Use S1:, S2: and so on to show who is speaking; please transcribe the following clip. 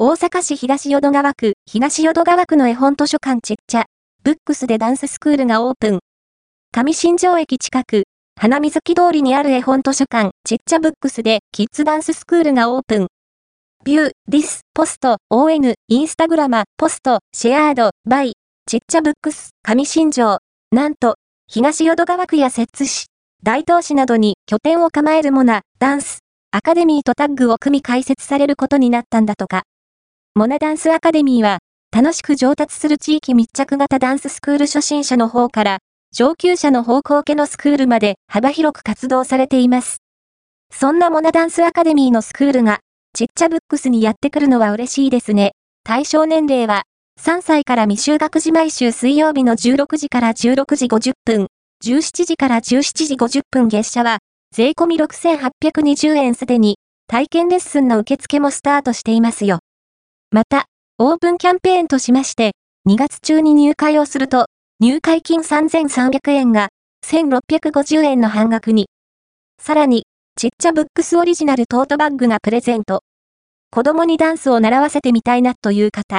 S1: 大阪市東淀川区、東淀川区の絵本図書館ちっちゃ、ブックスでダンススクールがオープン。上新庄駅近く、花水木通りにある絵本図書館ちっちゃブックスでキッズダンススクールがオープン。ビュー、ディス、ポスト、ON、インスタグラマ、ポスト、シェアード、バイ、ちっちゃブックス、上新庄。なんと、東淀川区や摂津市、大東市などに拠点を構えるモナ、ダンス、アカデミーとタッグを組み開設されることになったんだとか。モナダンスアカデミーは、楽しく上達する地域密着型ダンススクール初心者の方から、上級者の方向系のスクールまで幅広く活動されています。そんなモナダンスアカデミーのスクールが、ちっちゃブックスにやってくるのは嬉しいですね。対象年齢は、3歳から未就学時毎週水曜日の16時から16時50分、17時から17時50分月謝は、税込6820円すでに、体験レッスンの受付もスタートしていますよ。また、オープンキャンペーンとしまして、2月中に入会をすると、入会金3300円が、1650円の半額に。さらに、ちっちゃブックスオリジナルトートバッグがプレゼント。子供にダンスを習わせてみたいなという方、